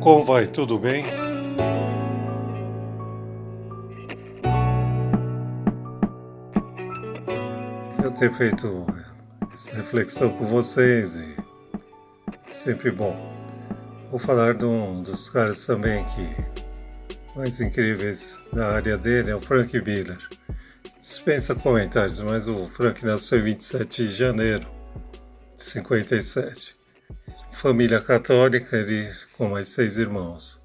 Como vai? Tudo bem? Eu tenho feito essa reflexão com vocês e é sempre bom. Vou falar de um dos caras também que mais incríveis da área dele é o Frank Miller. Dispensa comentários, mas o Frank nasceu em 27 de janeiro de 57 família católica, ele com mais seis irmãos.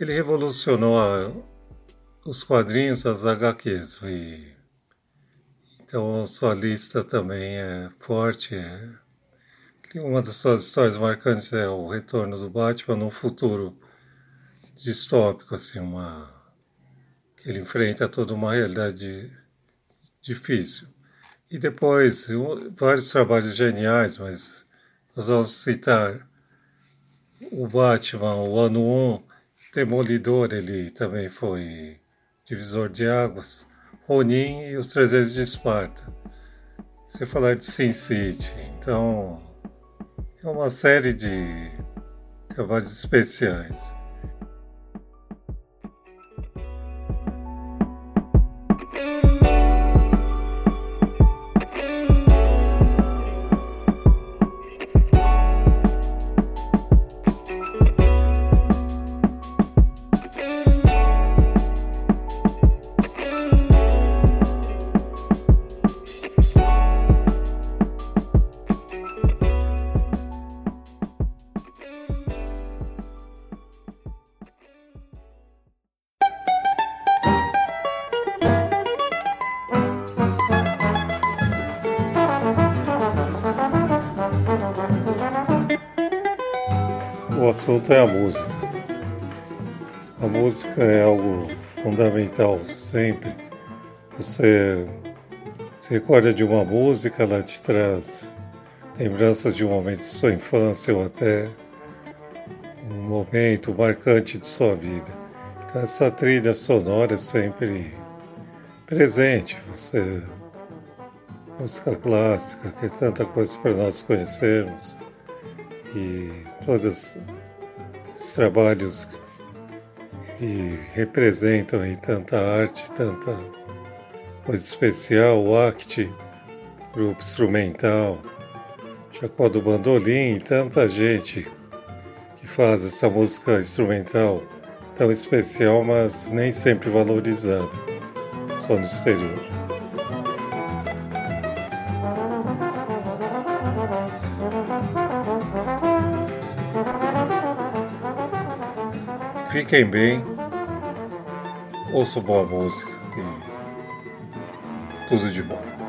Ele revolucionou a, os quadrinhos, as HQs. E, então sua lista também é forte. É, uma das suas histórias marcantes é o retorno do Batman num futuro distópico, assim, uma que ele enfrenta toda uma realidade difícil. E depois, vários trabalhos geniais, mas vamos citar o Batman, o ano 1, Demolidor, ele também foi divisor de águas, Ronin e os 300 de Esparta. Você falar de Sin City, então é uma série de trabalhos especiais. O assunto é a música. A música é algo fundamental sempre. Você se recorda de uma música, ela te traz lembranças de um momento de sua infância ou até um momento marcante de sua vida. Essa trilha sonora é sempre presente. Você música clássica, que é tanta coisa para nós conhecermos e todos esses trabalhos que representam aí tanta arte, tanta coisa especial, o ACT, grupo instrumental, Jacó do Bandolim tanta gente que faz essa música instrumental tão especial, mas nem sempre valorizada, só no exterior. Fiquem bem, ouçam boa música e tudo de bom.